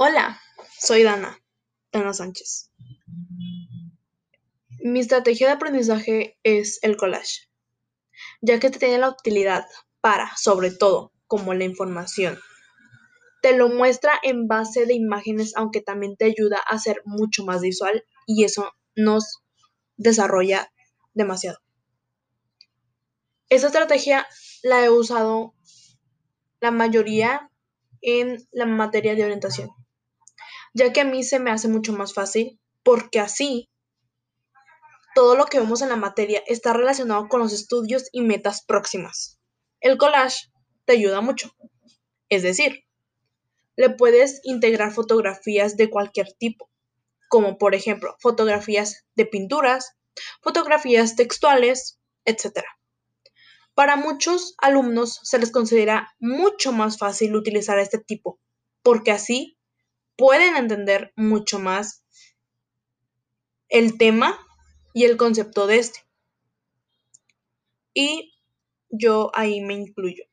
Hola, soy Dana, Dana Sánchez. Mi estrategia de aprendizaje es el collage, ya que te tiene la utilidad para, sobre todo, como la información. Te lo muestra en base de imágenes, aunque también te ayuda a ser mucho más visual y eso nos desarrolla demasiado. Esta estrategia la he usado la mayoría en la materia de orientación ya que a mí se me hace mucho más fácil porque así todo lo que vemos en la materia está relacionado con los estudios y metas próximas. El collage te ayuda mucho. Es decir, le puedes integrar fotografías de cualquier tipo, como por ejemplo fotografías de pinturas, fotografías textuales, etc. Para muchos alumnos se les considera mucho más fácil utilizar este tipo, porque así pueden entender mucho más el tema y el concepto de este. Y yo ahí me incluyo.